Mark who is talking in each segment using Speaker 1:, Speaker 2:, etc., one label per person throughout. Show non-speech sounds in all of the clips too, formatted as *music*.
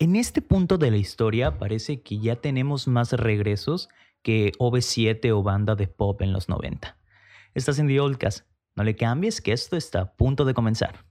Speaker 1: En este punto de la historia parece que ya tenemos más regresos que OV7 o banda de pop en los 90. Estás en The Oldcast. No le cambies que esto está a punto de comenzar.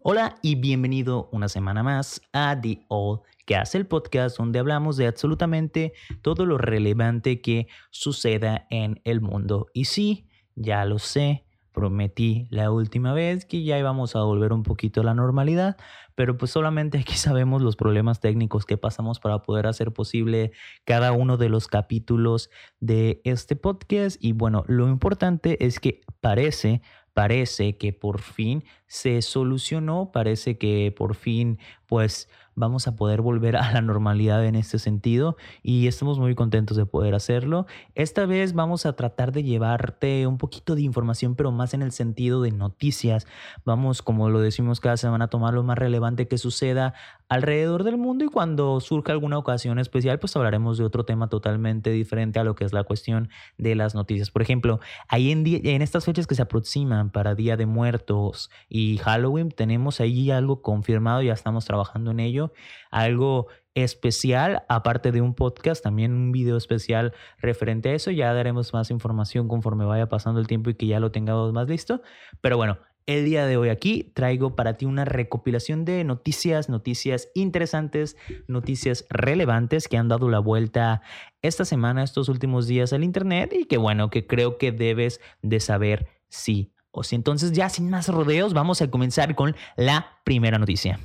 Speaker 1: Hola y bienvenido una semana más a The Old Cast, el podcast donde hablamos de absolutamente todo lo relevante que suceda en el mundo. Y sí, ya lo sé, prometí la última vez que ya íbamos a volver un poquito a la normalidad, pero pues solamente aquí sabemos los problemas técnicos que pasamos para poder hacer posible cada uno de los capítulos de este podcast. Y bueno, lo importante es que parece parece que por fin se solucionó, parece que por fin pues vamos a poder volver a la normalidad en este sentido y estamos muy contentos de poder hacerlo. Esta vez vamos a tratar de llevarte un poquito de información, pero más en el sentido de noticias. Vamos, como lo decimos cada semana, a tomar lo más relevante que suceda alrededor del mundo y cuando surja alguna ocasión especial, pues hablaremos de otro tema totalmente diferente a lo que es la cuestión de las noticias. Por ejemplo, ahí en, en estas fechas que se aproximan para Día de Muertos y Halloween, tenemos ahí algo confirmado, ya estamos trabajando en ello algo especial, aparte de un podcast, también un video especial referente a eso. Ya daremos más información conforme vaya pasando el tiempo y que ya lo tengamos más listo. Pero bueno, el día de hoy aquí traigo para ti una recopilación de noticias, noticias interesantes, noticias relevantes que han dado la vuelta esta semana, estos últimos días al Internet y que bueno, que creo que debes de saber sí. Entonces ya sin más rodeos, vamos a comenzar con la primera noticia.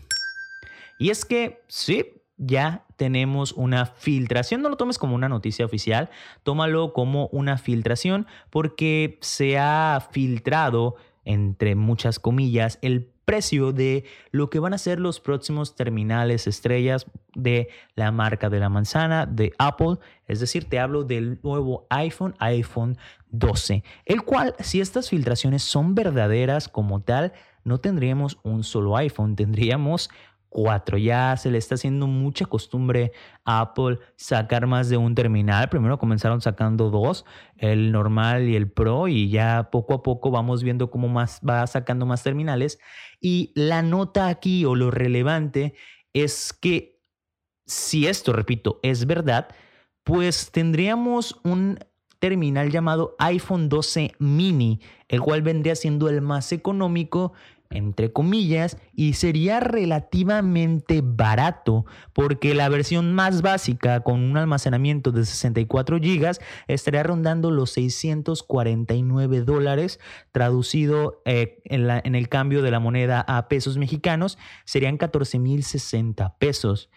Speaker 1: Y es que sí, ya tenemos una filtración. No lo tomes como una noticia oficial, tómalo como una filtración porque se ha filtrado, entre muchas comillas, el precio de lo que van a ser los próximos terminales estrellas de la marca de la manzana de Apple. Es decir, te hablo del nuevo iPhone, iPhone 12, el cual, si estas filtraciones son verdaderas como tal, no tendríamos un solo iPhone, tendríamos cuatro. Ya se le está haciendo mucha costumbre a Apple sacar más de un terminal. Primero comenzaron sacando dos, el normal y el Pro, y ya poco a poco vamos viendo cómo más va sacando más terminales. Y la nota aquí o lo relevante es que si esto, repito, es verdad, pues tendríamos un terminal llamado iPhone 12 mini, el cual vendría siendo el más económico entre comillas, y sería relativamente barato porque la versión más básica con un almacenamiento de 64 GB estaría rondando los 649 dólares, traducido eh, en, en el cambio de la moneda a pesos mexicanos, serían 14.060 pesos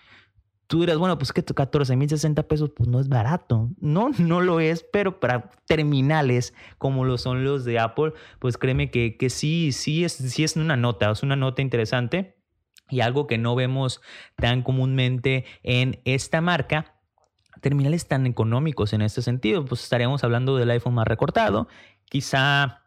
Speaker 1: tú dirás, bueno, pues que 14 mil 60 pesos, pues no es barato. No, *laughs* no lo es, pero para terminales como lo son los de Apple, pues créeme que, que sí, sí es, sí es una nota, es una nota interesante y algo que no vemos tan comúnmente en esta marca terminales tan económicos en este sentido, pues estaríamos hablando del iPhone más recortado, quizá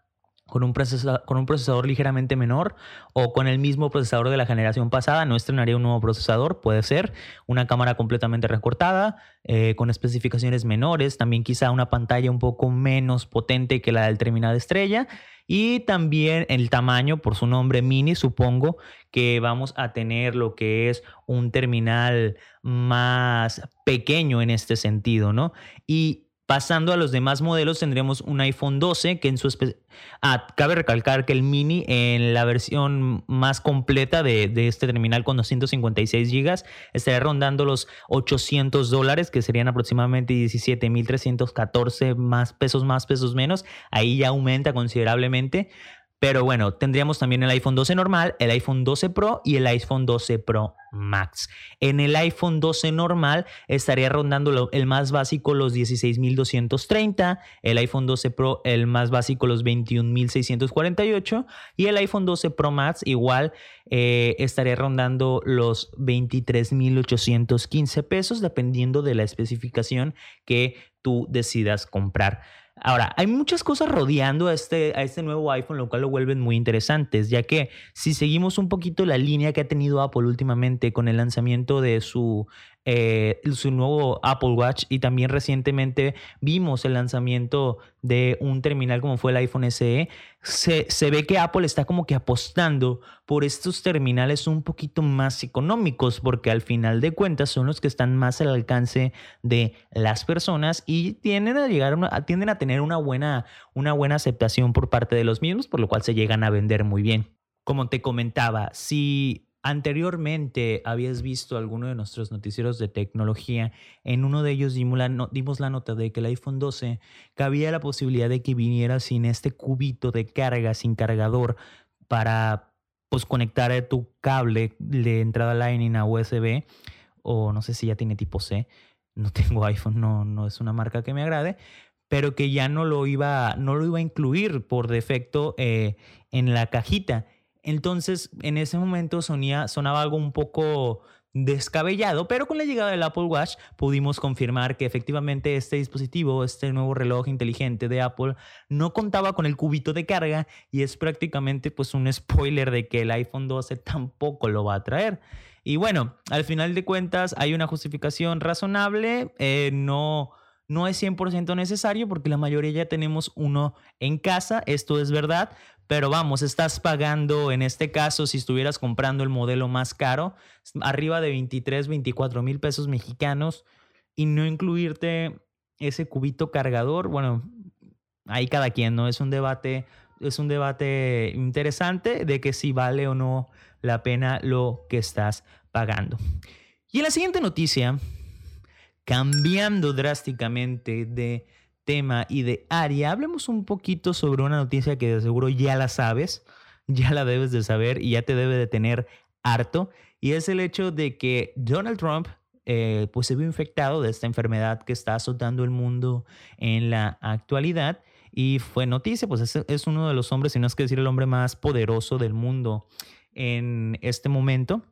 Speaker 1: con un, procesador, con un procesador ligeramente menor o con el mismo procesador de la generación pasada. No estrenaría un nuevo procesador, puede ser una cámara completamente recortada, eh, con especificaciones menores, también quizá una pantalla un poco menos potente que la del terminal estrella y también el tamaño, por su nombre mini, supongo que vamos a tener lo que es un terminal más pequeño en este sentido, ¿no? Y Pasando a los demás modelos, tendremos un iPhone 12 que en su... Ah, cabe recalcar que el mini en la versión más completa de, este terminal con 256 GB estaría rondando los 800 dólares, que serían aproximadamente 17.314 más pesos más, pesos menos. Ahí ya aumenta considerablemente. Pero bueno, tendríamos también el iPhone 12 normal, el iPhone 12 Pro y el iPhone 12 Pro Max. En el iPhone 12 normal estaría rondando el más básico los 16.230, el iPhone 12 Pro el más básico los 21.648 y el iPhone 12 Pro Max igual eh, estaría rondando los 23.815 pesos dependiendo de la especificación que tú decidas comprar. Ahora, hay muchas cosas rodeando a este, a este nuevo iPhone, lo cual lo vuelven muy interesantes, ya que si seguimos un poquito la línea que ha tenido Apple últimamente con el lanzamiento de su eh, su nuevo Apple Watch y también recientemente vimos el lanzamiento de un terminal como fue el iPhone SE, se, se, ve que Apple está como que apostando por estos terminales un poquito más económicos porque al final de cuentas son los que están más al alcance de las personas y tienden a llegar tienden a tener una buena, una buena aceptación por parte de los mismos, por lo cual se llegan a vender muy bien. Como te comentaba, si Anteriormente habías visto alguno de nuestros noticieros de tecnología. En uno de ellos dimos la, nota de que el iPhone 12 cabía la posibilidad de que viniera sin este cubito de carga, sin cargador, para pues, conectar tu cable de entrada Lightning a USB. O no sé si ya tiene tipo C. No tengo iPhone, no, no es una marca que me agrade. Pero que ya no lo iba, no lo iba a incluir por defecto eh, en la cajita entonces, en ese momento sonía, sonaba algo un poco descabellado, pero con la llegada del Apple Watch pudimos confirmar que efectivamente este dispositivo, este nuevo reloj inteligente de Apple, no contaba con el cubito de carga y es prácticamente pues un spoiler de que el iPhone 12 tampoco lo va a traer. Y bueno, al final de cuentas hay una justificación razonable, eh, no no es 100% necesario porque la mayoría ya tenemos uno en casa, esto es verdad, pero vamos, estás pagando en este caso, si estuvieras comprando el modelo más caro, arriba de 23, 24 mil pesos mexicanos y no incluirte ese cubito cargador, bueno, ahí cada quien, ¿no? Es un debate, es un debate interesante de que si vale o no la pena lo que estás pagando. Y en la siguiente noticia, cambiando drásticamente de tema y de área, hablemos un poquito sobre una noticia que de seguro ya la sabes, *laughs* ya la debes de saber y ya te debe de tener harto, y es el hecho de que Donald Trump eh, pues se vio infectado de esta enfermedad que está azotando el mundo en la actualidad y fue noticia, pues es, es uno de los hombres, si no es que decir el hombre más poderoso del mundo en este momento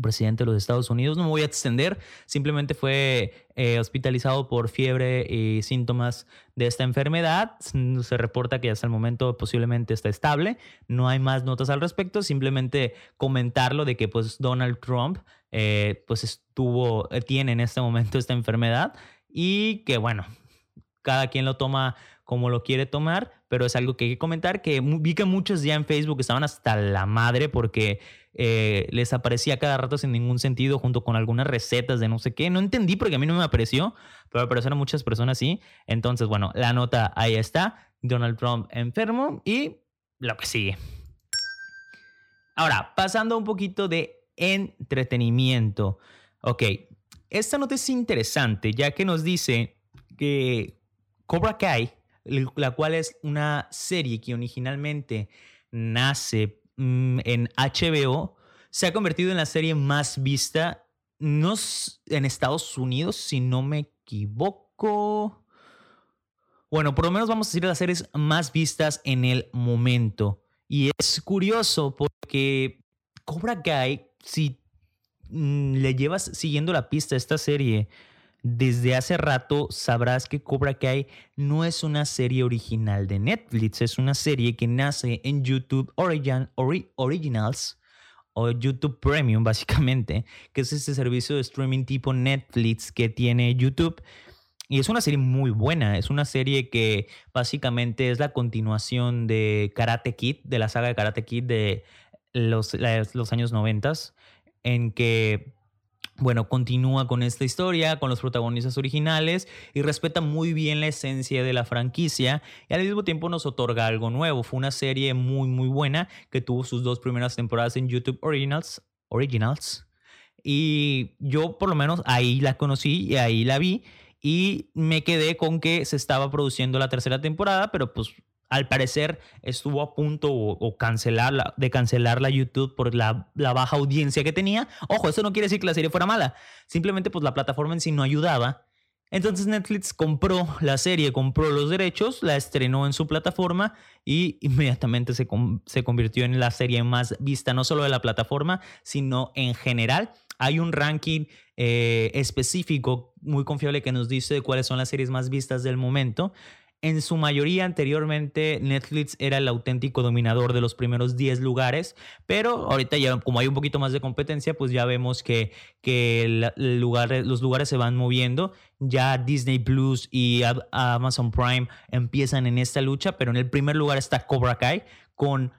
Speaker 1: presidente de los Estados Unidos. No me voy a extender, simplemente fue eh, hospitalizado por fiebre y síntomas de esta enfermedad. Se reporta que hasta el momento posiblemente está estable. No hay más notas al respecto, simplemente comentarlo de que pues Donald Trump eh, pues estuvo, eh, tiene en este momento esta enfermedad y que bueno, cada quien lo toma como lo quiere tomar, pero es algo que hay que comentar, que vi que muchos ya en Facebook estaban hasta la madre porque eh, les aparecía cada rato sin ningún sentido junto con algunas recetas de no sé qué. No entendí porque a mí no me apareció, pero aparecieron muchas personas sí. Entonces, bueno, la nota ahí está. Donald Trump enfermo y lo que sigue. Ahora, pasando un poquito de entretenimiento. Ok, esta nota es interesante ya que nos dice que Cobra Kai, la cual es una serie que originalmente nace Mm, en HBO se ha convertido en la serie más vista, no en Estados Unidos, si no me equivoco. Bueno, por lo menos vamos a decir las series más vistas en el momento. Y es curioso porque Cobra Kai, si mm, le llevas siguiendo la pista a esta serie, desde hace rato sabrás que Cobra Kai no es una serie original de Netflix, es una serie que nace en YouTube Originals o YouTube Premium básicamente, que es ese servicio de streaming tipo Netflix que tiene YouTube. Y es una serie muy buena, es una serie que básicamente es la continuación de Karate Kid, de la saga de Karate Kid de los, los años 90, en que bueno, continúa con esta historia, con los protagonistas originales y respeta muy bien la esencia de la franquicia y al mismo tiempo nos otorga algo nuevo. Fue una serie muy, muy buena que tuvo sus dos primeras temporadas en YouTube Originals. Originals y yo por lo menos ahí la conocí y ahí la vi y me quedé con que se estaba produciendo la tercera temporada, pero pues al parecer estuvo a punto o, cancelarla, de cancelar la YouTube por la, baja audiencia que tenía. Ojo, eso no quiere decir que la serie fuera mala. Simplemente pues la plataforma en sí no ayudaba. Entonces Netflix compró la serie, compró los derechos, la estrenó en su plataforma y inmediatamente se, se convirtió en la serie más vista, no solo de la plataforma, sino en general. Hay un ranking eh, específico muy confiable que nos dice cuáles son las series más vistas del momento. En su mayoría anteriormente Netflix era el auténtico dominador de los primeros 10 lugares, pero ahorita ya como hay un poquito más de competencia, pues ya vemos que, que los lugares se van moviendo. Ya Disney Plus y Amazon Prime empiezan en esta lucha, pero en el primer lugar está Cobra Kai con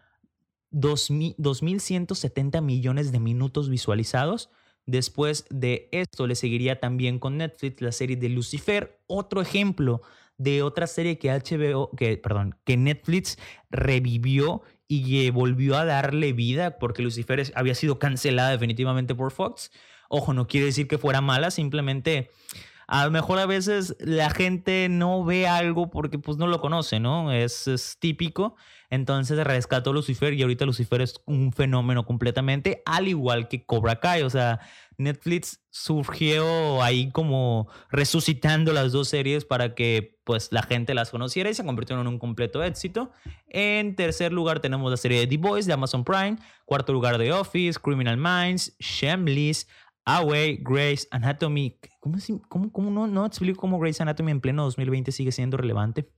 Speaker 1: 2.170 millones de minutos visualizados. Después de esto le seguiría también con Netflix la serie de Lucifer, otro ejemplo de otra serie que HBO, que, perdón, que Netflix revivió y volvió a darle vida porque Lucifer había sido cancelada definitivamente por Fox. Ojo, no quiere decir que fuera mala, simplemente a lo mejor a veces la gente no ve algo porque pues no lo conoce, ¿no? Es, típico. Entonces rescató Lucifer y ahorita Lucifer es un fenómeno completamente, al igual que Cobra Kai. O sea, Netflix surgió ahí como resucitando las dos series para que pues la gente las conociera y se convirtieron en un completo éxito. En tercer lugar tenemos la serie de The Boys de Amazon Prime. Cuarto lugar The Office, Criminal Minds, Shameless, Away, Grace Anatomy. ¿Cómo, cómo, cómo no, no explico cómo Grace Anatomy en pleno 2020 sigue siendo relevante?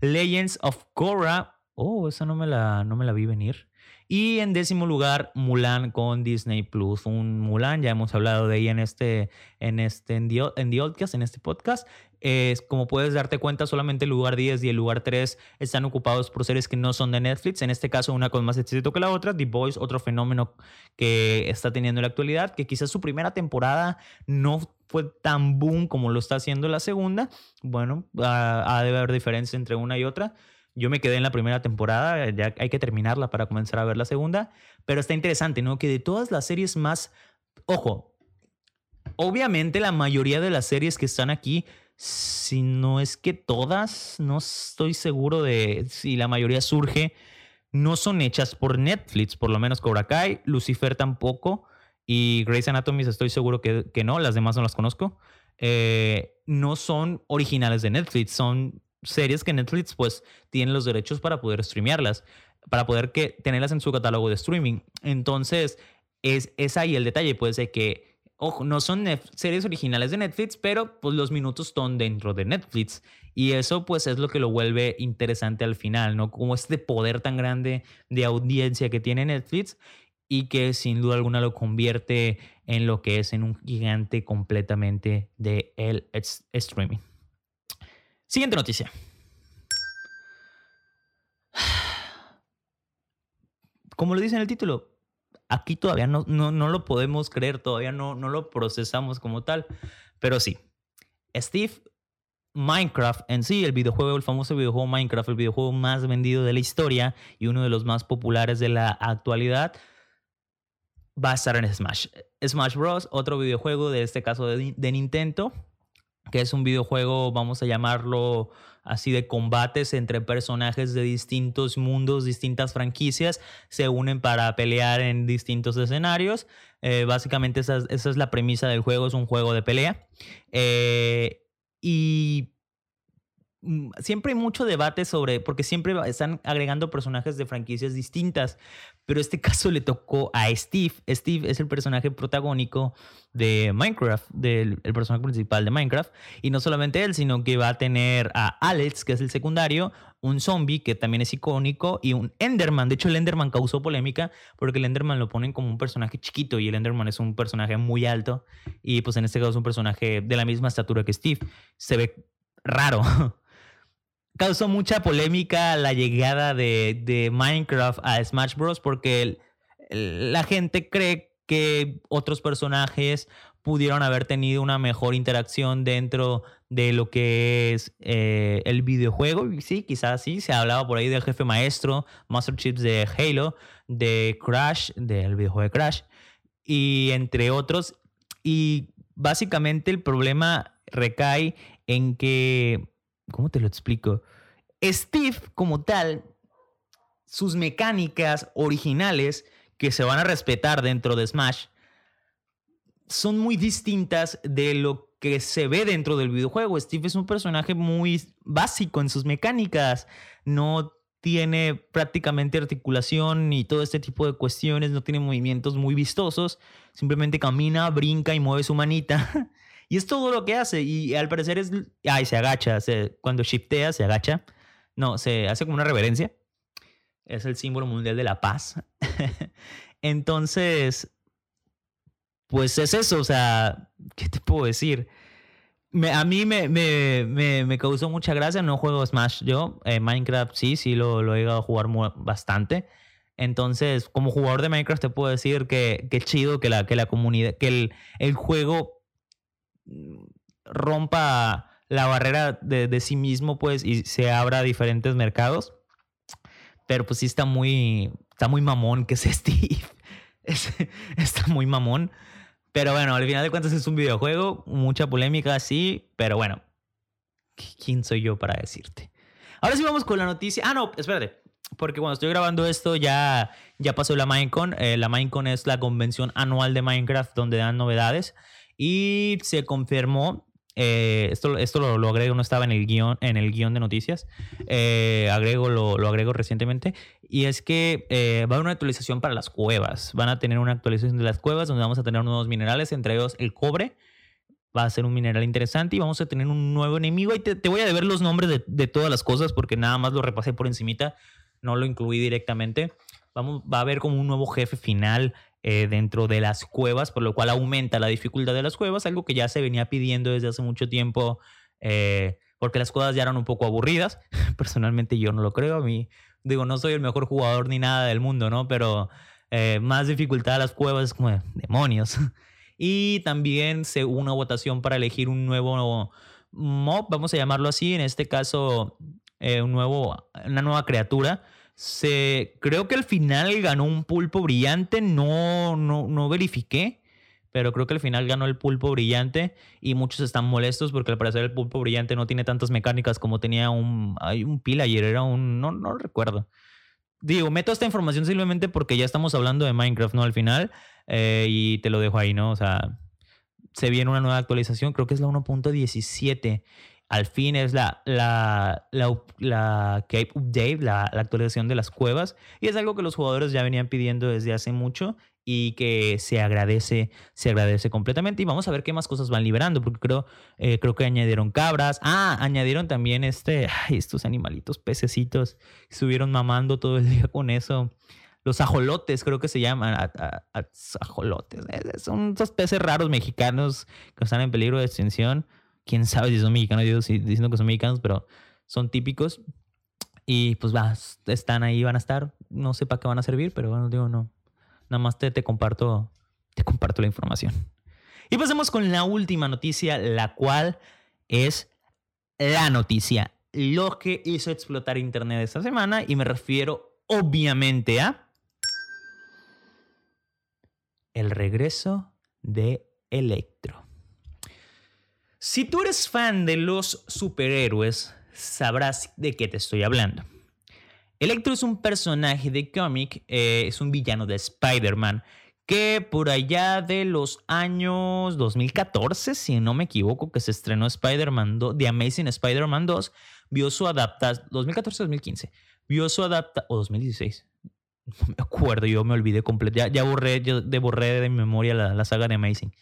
Speaker 1: Legends of Korra. Oh, esa no me la, no me la vi venir. Y en décimo lugar, Mulan con Disney Plus. Un Mulan, ya hemos hablado de ella en este, en este, en The, en este podcast. Es, como puedes darte cuenta, solamente el lugar 10 y el lugar 3 están ocupados por series que no son de Netflix. En este caso, una con más éxito que la otra. The Boys, otro fenómeno que está teniendo en la actualidad, que quizás su primera temporada no fue tan boom como lo está haciendo la segunda. Bueno, ha de haber diferencia entre una y otra. Yo me quedé en la primera temporada, ya hay que terminarla para comenzar a ver la segunda, pero está interesante, ¿no? Que de todas las series más, ojo, obviamente la mayoría de las series que están aquí, si no es que todas, no estoy seguro de si la mayoría surge, no son hechas por Netflix, por lo menos Cobra Kai, Lucifer tampoco, y Grey's Anatomy estoy seguro que, que no, las demás no las conozco. Eh, no son originales de Netflix, son series que Netflix pues tiene los derechos para poder streamearlas, para poder que, tenerlas en su catálogo de streaming. Entonces, es, es ahí el detalle, puede ser que, ojo, no son series originales de Netflix, pero pues los minutos están dentro de Netflix. Y eso pues es lo que lo vuelve interesante al final, ¿no? Como este poder tan grande de audiencia que tiene Netflix y que sin duda alguna lo convierte en lo que es en un gigante completamente de el streaming. Siguiente noticia. Como lo dice en el título, aquí todavía no, no, no lo podemos creer, todavía no, no lo procesamos como tal, pero sí. Steve Minecraft en sí, el videojuego, el famoso videojuego Minecraft, el videojuego más vendido de la historia y uno de los más populares de la actualidad, va a estar en Smash. Smash Bros., otro videojuego de este caso de, de Nintendo, que es un videojuego, vamos a llamarlo así, de combates entre personajes de distintos mundos, distintas franquicias, se unen para pelear en distintos escenarios. Eh, básicamente esa, esa, es la premisa del juego, es un juego de pelea. Eh, y siempre hay mucho debate sobre, porque siempre están agregando personajes de franquicias distintas, pero este *laughs* caso le tocó a Steve. Steve es el personaje protagónico de Minecraft, del el personaje principal de Minecraft, y no solamente él, sino que va a tener a Alex, que es el secundario, un zombie que también es icónico y un Enderman. De hecho, el Enderman causó polémica porque el Enderman lo ponen como un personaje chiquito y el Enderman es un personaje muy alto y pues en este caso es un personaje de la misma estatura que Steve. Se ve raro. *laughs* causó mucha polémica la llegada de, Minecraft a Smash Bros. porque la gente cree que otros personajes pudieron haber tenido una mejor interacción dentro de lo que es eh, el videojuego. Sí, quizás sí, se ha hablado por ahí del jefe maestro, Master Chips de Halo, de Crash, del videojuego de Crash, y entre otros. Y básicamente el problema recae en que ¿Cómo te lo explico? Steve, como tal, sus mecánicas originales que se van a respetar dentro de Smash son muy distintas de lo que se ve dentro del videojuego. Steve es un personaje muy básico en sus mecánicas. No tiene prácticamente articulación ni todo este tipo de cuestiones, no tiene movimientos muy vistosos. Simplemente camina, brinca y mueve su manita. *laughs* Y es todo lo que hace. Y al parecer es. Ay, se agacha. cuando shiftea, se agacha. No, se hace como una reverencia. Es el símbolo mundial de la paz. *laughs* Entonces. Pues es eso. O sea, ¿qué te puedo decir? a mí me, me, me, causó mucha gracia. No juego Smash yo. Eh, Minecraft sí, sí lo, lo he llegado a jugar bastante. Entonces, como jugador de Minecraft, te puedo decir que, que chido que la, que la comunidad, que el, el juego rompa la barrera de, de, sí mismo, pues, y se abra a diferentes mercados. Pero pues sí está muy, está muy mamón que *laughs* es Steve. está muy mamón. Pero bueno, al final de cuentas es un videojuego, mucha polémica, sí, pero bueno, ¿quién soy yo para decirte? Ahora sí vamos con la noticia. Ah, no, espérate. Porque cuando estoy grabando esto ya, ya pasó la Minecon. Eh, la Minecon es la convención anual de Minecraft donde dan novedades. Y se confirmó eh, esto, esto lo, agrego, no estaba en el guion, en el guion de noticias. Eh, agrego, lo, lo, agrego recientemente. Y es que eh, va a haber una actualización para las cuevas. Van a tener una actualización de las cuevas donde vamos a tener nuevos minerales, entre ellos el cobre. Va a ser un mineral interesante y vamos a tener un nuevo enemigo. Y te, te voy a deber los nombres de, de, todas las cosas porque nada más lo repasé por encimita. No lo incluí directamente. Vamos, va a haber como un nuevo jefe final eh, dentro de las cuevas, por lo cual aumenta la dificultad de las cuevas, algo que ya se venía pidiendo desde hace mucho tiempo, eh, porque las cuevas ya eran un poco aburridas. *laughs* Personalmente yo no lo creo, a mí digo, no soy el mejor jugador ni nada del mundo, ¿no? Pero eh, más dificultad a las cuevas es como demonios. *laughs* Y también se una votación para elegir un nuevo mob, vamos a llamarlo así, en este caso un nuevo, una nueva criatura se, creo que al final ganó un pulpo brillante, no, no, no verifiqué, pero creo que al final ganó el pulpo brillante y muchos están molestos porque al parecer el pulpo brillante no tiene tantas mecánicas como tenía un, hay un ayer era un, no, no recuerdo. Digo, meto esta información simplemente porque ya estamos hablando de Minecraft, ¿no? Al final, eh, y te lo dejo ahí, ¿no? O sea, se viene una nueva actualización, creo que es la 1.17 al fin es la, la, la, la Cape Update, la, la, actualización de las cuevas. Y es algo que los jugadores ya venían pidiendo desde hace mucho y que se agradece, se agradece completamente. Y vamos a ver qué más cosas van liberando, porque creo, eh, creo que añadieron cabras. Ah, añadieron también este, estos animalitos, pececitos. Estuvieron mamando todo el día con eso. Los ajolotes, creo que se llaman. ajolotes. Son esos peces raros mexicanos que están en peligro de extinción quién sabe si son mexicanos, yo diciendo que son mexicanos, pero son típicos. Y pues va, están ahí, van a estar. No sé para qué van a servir, pero bueno, digo, no. Nada más te, te comparto, te comparto la información. Y pasemos con la última noticia, la cual es la noticia, lo que hizo explotar Internet esta semana. Y me refiero obviamente a el regreso de Electro. Si tú eres fan de los superhéroes, sabrás de qué te estoy hablando. Electro es un personaje de cómic, eh, es un villano de Spider-Man, que por allá de los años 2014, si no me equivoco, que se estrenó Spider-Man The Amazing Spider-Man 2, vio su adaptación, 2014-2015, vio su adaptación, o 2016, no me acuerdo, yo me olvidé completo, ya, borré, yo de borré de mi memoria la, la saga de Amazing.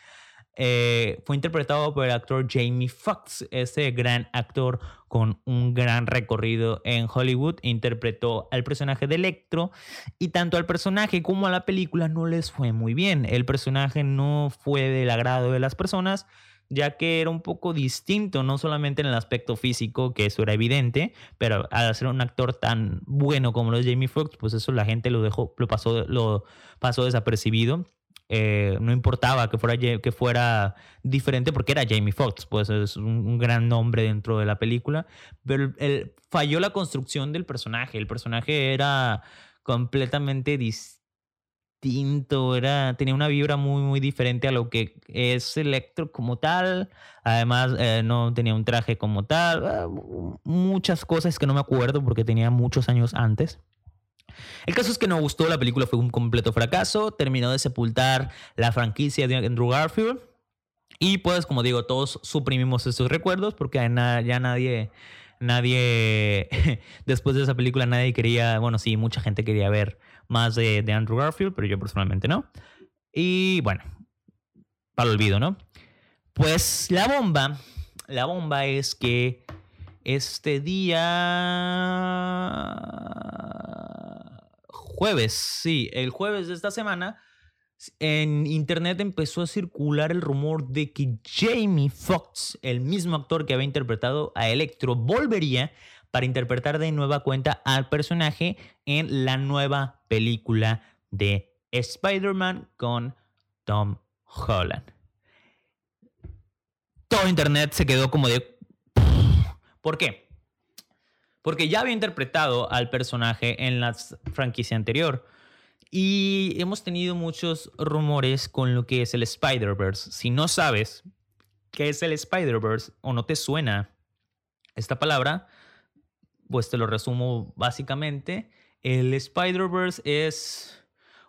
Speaker 1: Eh, fue interpretado por el actor Jamie Foxx, ese gran actor con un gran recorrido en Hollywood. Interpretó al personaje de Electro y tanto al personaje como a la película no les fue muy bien. El personaje no fue del agrado de las personas ya que era un poco distinto, no solamente en el aspecto físico, que eso era evidente, pero al ser un actor tan bueno como lo es Jamie Foxx, pues eso la gente lo dejó, lo pasó, lo pasó desapercibido. Eh, no importaba que fuera, que fuera diferente porque era Jamie Foxx, pues es un, gran nombre dentro de la película, pero falló la construcción del personaje, el personaje era completamente distinto, era, tenía una vibra muy, muy diferente a lo que es Electro como tal, además eh, no tenía un traje como tal, ah, muchas cosas que no me acuerdo porque tenía muchos años antes. El caso es que no gustó, la película fue un completo fracaso, terminó de sepultar la franquicia de Andrew Garfield. Y pues, como digo, todos suprimimos estos recuerdos porque ya nadie, nadie, *laughs* después de esa película nadie quería, bueno, sí, mucha gente quería ver más de, de Andrew Garfield, pero yo personalmente no. Y bueno, para el olvido, ¿no? Pues la bomba, la bomba es que este día jueves, sí, el jueves de esta semana, en internet empezó a circular el rumor de que Jamie Foxx, el mismo actor que había interpretado a Electro, volvería para interpretar de nueva cuenta al personaje en la nueva película de Spider-Man con Tom Holland todo internet se quedó como de... ¿Por qué? Porque ya había interpretado al personaje en la franquicia anterior. Y hemos tenido muchos rumores con lo que es el Spider-Verse. Si no sabes qué es el Spider-Verse o no te suena esta palabra, pues te lo resumo básicamente. El Spider-Verse es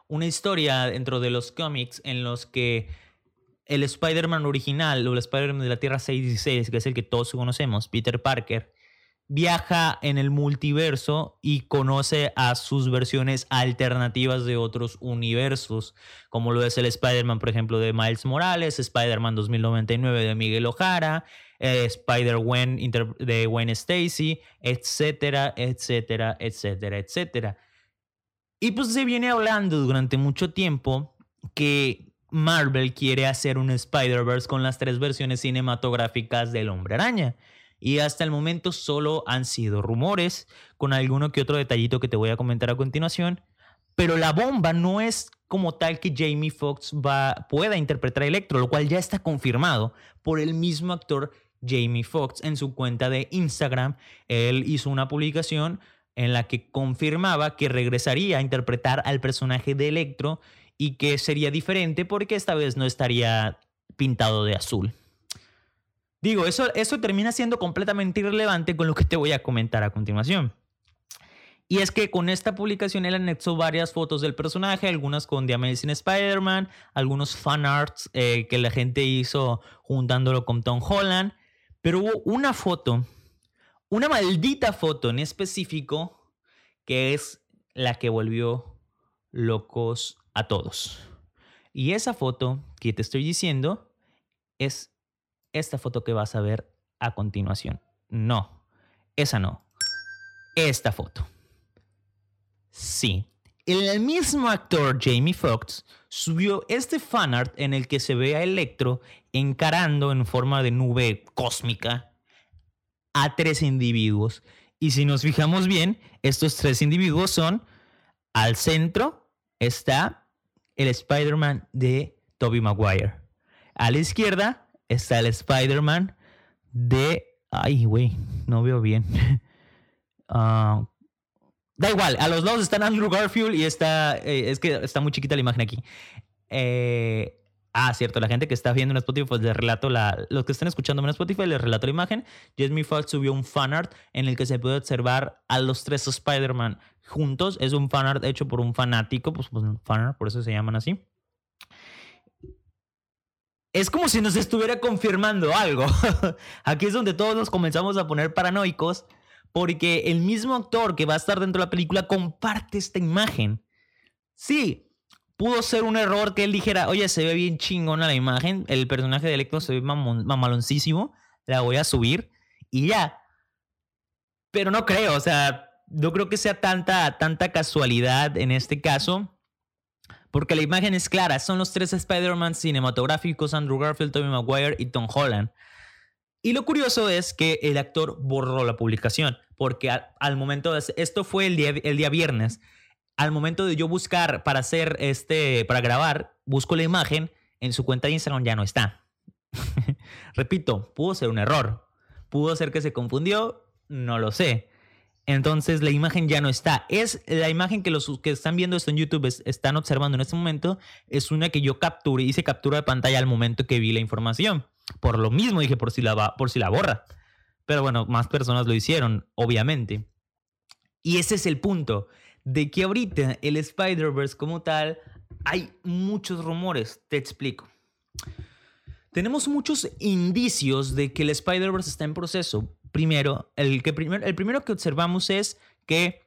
Speaker 1: una historia dentro de los cómics en los que el Spider-Man original o el Spider-Man de la Tierra 616, que es el que todos conocemos, Peter Parker, viaja en el multiverso y conoce a sus versiones alternativas de otros universos, como lo es el Spider-Man, por ejemplo, de Miles Morales, Spider-Man 2099 de Miguel Ojara, eh, Spider-Gwen de Gwen Stacy, etcétera, etcétera, etcétera, etcétera. Y pues se viene hablando durante mucho tiempo que Marvel quiere hacer un Spider-Verse con las tres versiones cinematográficas del Hombre Araña. Y hasta el momento solo han sido rumores, con alguno que otro detallito que te voy a comentar a continuación. Pero la bomba no es como tal que Jamie Foxx va, pueda interpretar a Electro, lo cual ya está confirmado por el mismo actor Jamie Foxx en su cuenta de Instagram. Él hizo una publicación en la que confirmaba que regresaría a interpretar al personaje de Electro y que sería diferente porque esta vez no estaría pintado de azul. Digo, eso, eso termina siendo completamente irrelevante con lo que te voy a comentar a continuación. Y es que con esta publicación él anexó varias fotos del personaje, algunas con The Amazing Spider-Man, algunos fan arts eh, que la gente hizo juntándolo con Tom Holland, pero hubo una foto, una maldita foto en específico, que es la que volvió locos a todos. Y esa foto que te estoy diciendo es esta foto que vas a ver a continuación. No, esa no. Esta foto. Sí, el mismo actor Jamie Foxx subió este fanart en el que se ve a Electro encarando en forma de nube cósmica a tres individuos. Y si nos fijamos bien, estos tres individuos son al centro está el Spider-Man de Tobey Maguire. A la izquierda está el Spider-Man de... Ay, güey, no veo bien. *laughs* Ah, da igual, a los lados están Andrew Garfield y está... Eh, es que está muy chiquita la imagen aquí. Eh, ah, cierto, la gente que está viendo en Spotify, pues les relato la... Los que están escuchando en Spotify, les relato la imagen. Jasmine Foxx subió un fanart en el que se puede observar a los tres Spider-Man juntos. Es un fanart hecho por un fanático, pues, pues fanart, por eso se llaman así. Es como si nos estuviera confirmando algo. *laughs* Aquí es donde todos nos comenzamos a poner paranoicos porque el mismo actor que va a estar dentro de la película comparte esta imagen. Sí, pudo ser un error que él dijera, oye, se ve bien chingona la imagen, el personaje de Electro se ve mamaloncísimo, la voy a subir y ya. Pero no creo, o sea, no creo que sea tanta, tanta casualidad en este caso. Porque la imagen es clara, son los tres Spider-Man cinematográficos, Andrew Garfield, Tobey Maguire y Tom Holland. Y lo curioso es que el actor borró la publicación, porque al, momento de esto fue el día, el día viernes. Al momento de yo buscar para hacer este, para grabar, busco la imagen, en su cuenta de Instagram ya no está. *laughs* Repito, pudo ser un error, pudo ser que se confundió, no lo sé. Entonces la imagen ya no está. Es la imagen que los que están viendo esto en YouTube están observando en este momento. Es una que yo capturé, hice captura de pantalla al momento que vi la información. Por lo mismo dije por si la, por si la borra. Pero bueno, más personas lo hicieron, obviamente. Y ese es el punto. De que ahorita el Spider-Verse como tal, hay muchos rumores. Te explico. Tenemos muchos indicios de que el Spider-Verse está en proceso primero, el, que el primero que observamos es que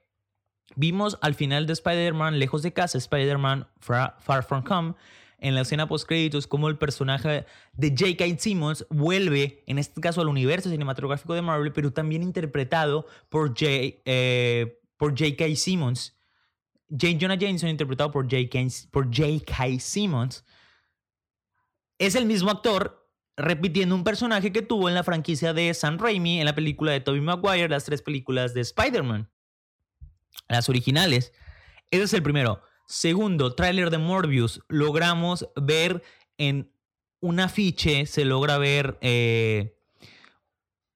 Speaker 1: vimos al final de Spider-Man Lejos de Casa, Spider-Man Far, From Home, en la escena post créditos cómo el personaje de J.K. Simmons vuelve, en este caso al universo cinematográfico de Marvel, pero también interpretado por J. Eh, J.K. Simmons. J. Jonah Jameson, interpretado por J.K. Simmons. Es el mismo actor repitiendo un personaje que tuvo en la franquicia de Sam Raimi, en la película de Tobey Maguire, las tres películas de Spider-Man. Las originales. Ese es el primero. Segundo, tráiler de Morbius. Logramos ver en un afiche, se logra ver eh,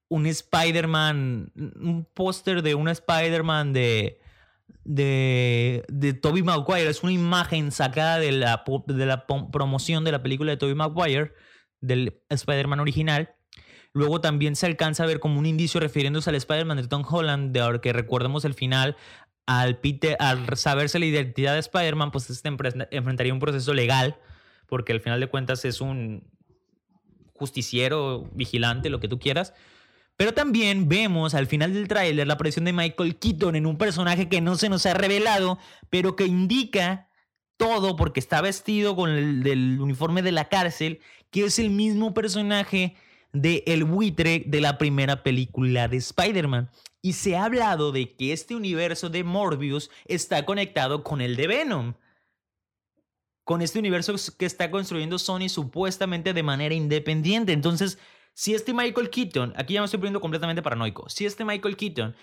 Speaker 1: un Spider-Man, un póster de un Spider-Man de, de, de Tobey Maguire. Es una imagen sacada de la, de la promoción de la película de Tobey Maguire, del Spider-Man original. Luego también se alcanza a ver como un indicio refiriéndose al Spider-Man de Tom Holland, de que recordemos el final, al, Peter, al saberse la identidad de Spider-Man, pues este enfrentaría un proceso legal, porque al final de cuentas es un justiciero, vigilante, lo que tú quieras. Pero también vemos al final del tráiler la aparición de Michael Keaton en un personaje que no se nos ha revelado, pero que indica todo porque está vestido con el uniforme de la cárcel, que es el mismo personaje de El buitre de la primera película de Spider-Man. Y se ha hablado de que este universo de Morbius está conectado con el de Venom. Con este universo que está construyendo Sony supuestamente de manera independiente. Entonces, si este Michael Keaton, aquí ya me estoy poniendo completamente paranoico, si este Michael Keaton,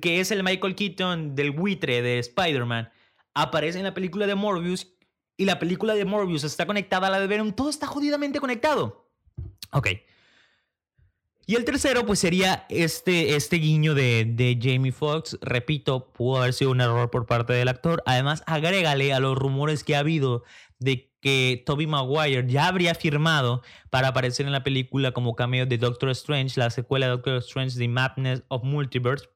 Speaker 1: que es el Michael Keaton del buitre de Spider-Man, aparece en la película de Morbius y la película de Morbius está conectada a la de Venom, todo está jodidamente conectado. Ok. Y el tercero, pues sería este, este guiño de, de Jamie Foxx. Repito, pudo haber sido un error por parte del actor. Además, agrégale a los rumores que ha habido de que Toby Maguire ya habría firmado para aparecer en la película como cameo de Doctor Strange, la secuela de Doctor Strange, The Madness of Multiverse.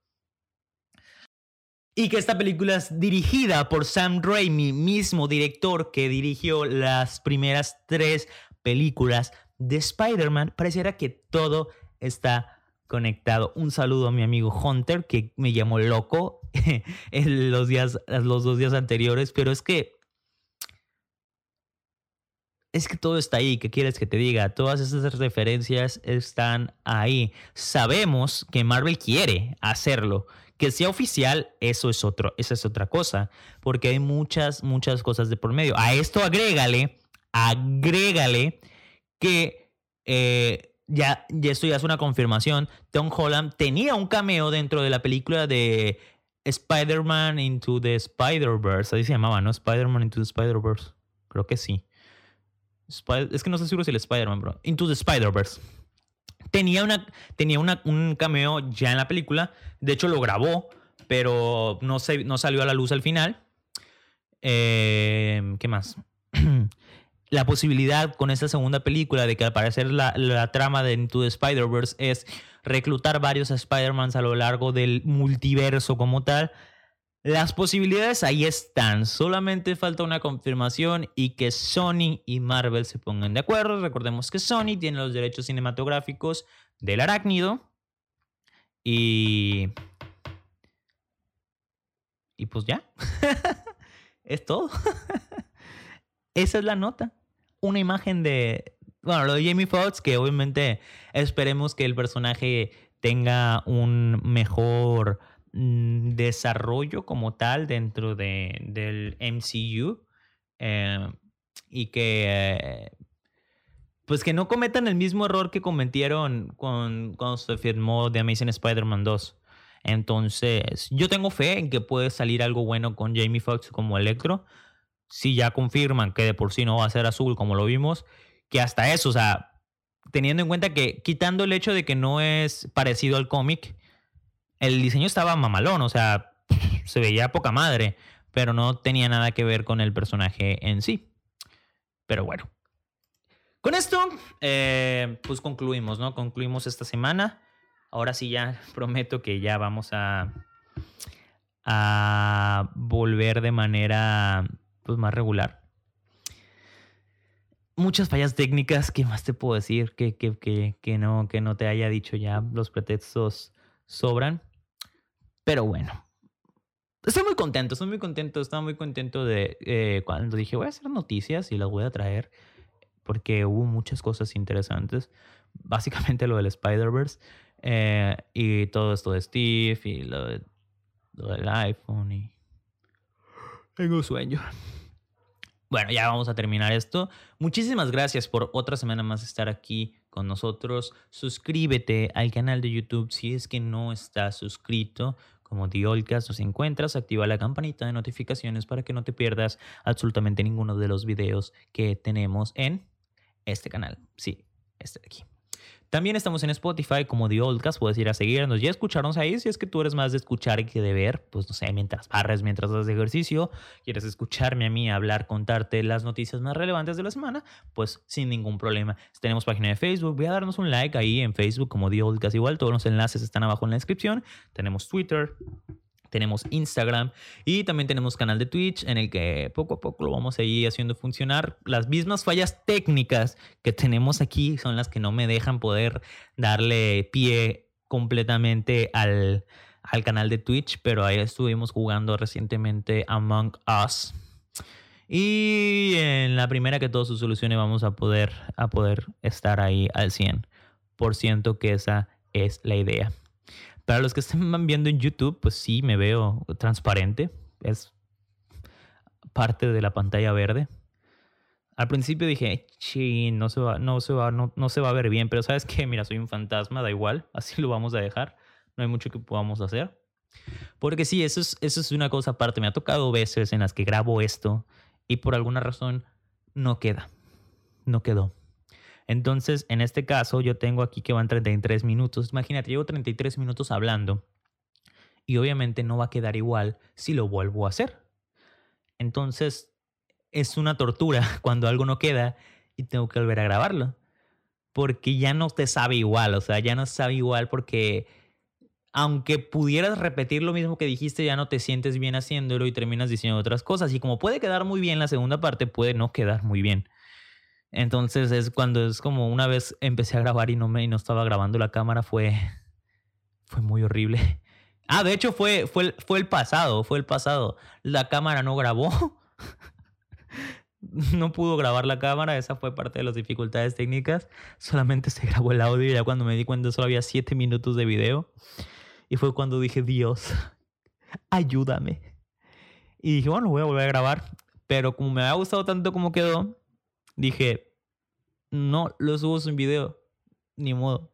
Speaker 1: Y que esta película es dirigida por Sam Raimi, mismo director que dirigió las primeras tres películas de Spider-Man, pareciera que todo está conectado. Un saludo a mi amigo Hunter, que me llamó loco *laughs* en los, días, los dos días anteriores, pero es que es que todo está ahí, ¿qué quieres que te diga? Todas esas referencias están ahí. Sabemos que Marvel quiere hacerlo. Que sea oficial, eso es otro, esa es otra cosa, porque hay muchas, muchas cosas de por medio. A esto agrégale, agrégale que eh, ya, ya esto ya es una confirmación. Tom Holland tenía un cameo dentro de la película de Spider-Man Into the Spider-Verse. Así se llamaba, ¿no? Spider-Man Into the Spider-Verse. Creo que sí. es que no sé seguro si el Spider-Man, bro. Into the Spider-Verse. Tenía, una, tenía una, un cameo ya en la película. De hecho, lo grabó, pero no, se, no salió a la luz al final. Eh, ¿Qué más? *clears throat* la posibilidad con esta segunda película de que al parecer la, trama de Into the Spider-Verse es reclutar varios Spider-Mans a lo largo del multiverso como tal. Las posibilidades ahí están, solamente falta una confirmación y que Sony y Marvel se pongan de acuerdo. Recordemos que Sony tiene los derechos cinematográficos del arácnido y... Y pues ya, *laughs* es todo. *laughs* Esa es la nota. Una imagen de. Bueno, lo de Jamie Foxx, que obviamente esperemos que el personaje tenga un mejor desarrollo como tal dentro de, del MCU. Eh, y que. pues que no cometan el mismo error que cometieron con, cuando se firmó The Amazing Spider-Man 2. Entonces, yo tengo fe en que puede salir algo bueno con Jamie Foxx como Electro si ya confirman que de por sí no va a ser azul como lo vimos, que hasta eso, o sea, teniendo en cuenta que quitando el hecho de que no es parecido al cómic, el diseño estaba mamalón, o sea, se veía poca madre, pero no tenía nada que ver con el personaje en sí. Pero bueno. Con esto, eh, pues concluimos, ¿no? Concluimos esta semana. Ahora sí ya *laughs* prometo que ya vamos a, a volver de manera pues más regular. Muchas fallas técnicas, ¿qué más te puedo decir? Que, que, que, no, que no te haya dicho ya, los pretextos sobran. Pero bueno, estoy muy contento, estoy muy contento, estaba muy contento de eh, cuando dije voy a hacer noticias y las voy a traer porque hubo muchas cosas interesantes. Básicamente lo del Spider-Verse eh, y todo esto de Steve y lo, lo del iPhone y... Tengo sueño. Bueno, ya vamos a terminar esto. Muchísimas gracias por otra semana más estar aquí con nosotros. Suscríbete al canal de YouTube si es que no estás suscrito. Como Diolcas nos encuentras, activa la campanita de notificaciones para que no te pierdas absolutamente ninguno de los videos que tenemos en este canal. Sí, este de aquí. También estamos en Spotify como The Oldcast, puedes ir a seguirnos y a escucharnos ahí si es que tú eres más de escuchar que de ver, pues no sé, mientras barres, mientras haces ejercicio, quieres escucharme a mí hablar, contarte las noticias más relevantes de la semana, pues sin ningún problema. Tenemos página de Facebook, voy a darnos un like ahí en Facebook como The Oldcast igual, todos los enlaces están abajo en la descripción. Tenemos Twitter, tenemos Instagram y también tenemos canal de Twitch en el que poco a poco lo vamos a ir haciendo funcionar. Las mismas fallas técnicas que tenemos aquí son las que no me dejan poder darle pie completamente al, al canal de Twitch, pero ahí estuvimos jugando recientemente Among Us. Y en la primera que todo se solucione vamos a poder, a poder estar ahí al 100%, que esa es la idea. Para los que estén *laughs* viendo en YouTube, pues sí, me veo transparente. Es parte de la pantalla verde. Al principio dije, sí, no se va, no se va, no, no se va a ver bien, pero sabes que, mira, soy un fantasma, da igual, *laughs* así lo vamos a dejar. No hay mucho que podamos hacer. Porque sí, eso es, eso es una cosa aparte. Me ha tocado veces en las que grabo esto y por alguna razón no queda. No quedó. Entonces, en este caso, yo tengo aquí que van 33 minutos. Imagínate, llevo 33 minutos hablando y obviamente no va a quedar igual si lo vuelvo a hacer. Entonces, es una tortura *laughs* cuando algo no queda y tengo que volver a grabarlo. Porque ya no te sabe igual, o sea, ya no sabe igual porque aunque pudieras repetir lo mismo que dijiste, ya no te sientes bien haciéndolo y terminas diciendo otras cosas. Y como puede quedar muy bien la segunda parte, puede no quedar muy bien. Entonces es cuando es como una vez empecé a grabar y no me no estaba grabando la cámara fue fue muy horrible. *laughs* Ah, de hecho fue fue fue el pasado, fue el pasado. La cámara no grabó. *laughs* no pudo grabar la cámara, esa fue parte de las dificultades técnicas. Solamente se grabó el audio y ya cuando me di cuenta solo había 7 minutos de video. Y fue cuando dije, Dios, ayúdame. Y dije, bueno, voy a volver a grabar. Pero como me había gustado tanto como quedó, dije, no lo subo sin video, ni modo.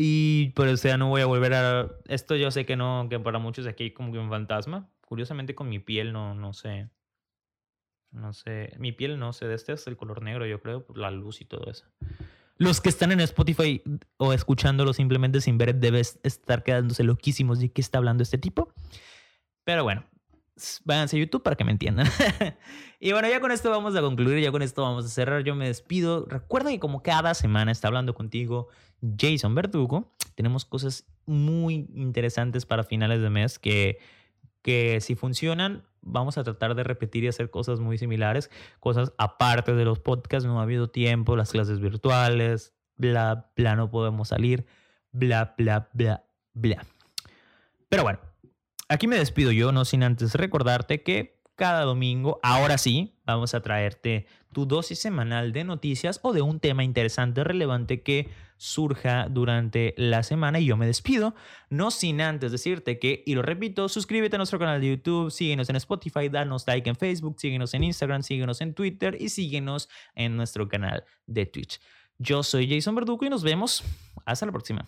Speaker 1: Y por eso ya no voy a volver a... Esto yo sé que no, que para muchos aquí como que un fantasma. Curiosamente con mi piel no, no sé. No sé. Mi piel no sé. Este es el color negro, yo creo, por la luz y todo eso. Los que están en Spotify o escuchándolo simplemente sin ver, debes estar quedándose loquísimos de qué está hablando este tipo. Pero bueno, váyanse a YouTube para que me entiendan. *laughs* y bueno, ya con esto vamos a concluir, ya con esto vamos a cerrar. Yo me despido. Recuerda que como cada semana está hablando contigo Jason Verdugo, tenemos cosas muy interesantes para finales de mes que, que si funcionan, vamos a tratar de repetir y hacer cosas muy similares, cosas aparte de los podcasts, no ha habido tiempo, las clases virtuales, bla, bla, no podemos salir, bla, bla, bla, bla. Pero bueno, Aquí me despido yo, no sin antes recordarte que cada domingo, ahora sí, vamos a traerte tu dosis semanal de noticias o de un tema interesante, relevante que surja durante la semana. Y yo me despido, no sin antes decirte que, y lo repito, suscríbete a nuestro canal de YouTube, síguenos en Spotify, danos like en Facebook, síguenos en Instagram, síguenos en Twitter y síguenos en nuestro canal de Twitch. Yo soy Jason Verdugo y nos vemos. Hasta la próxima.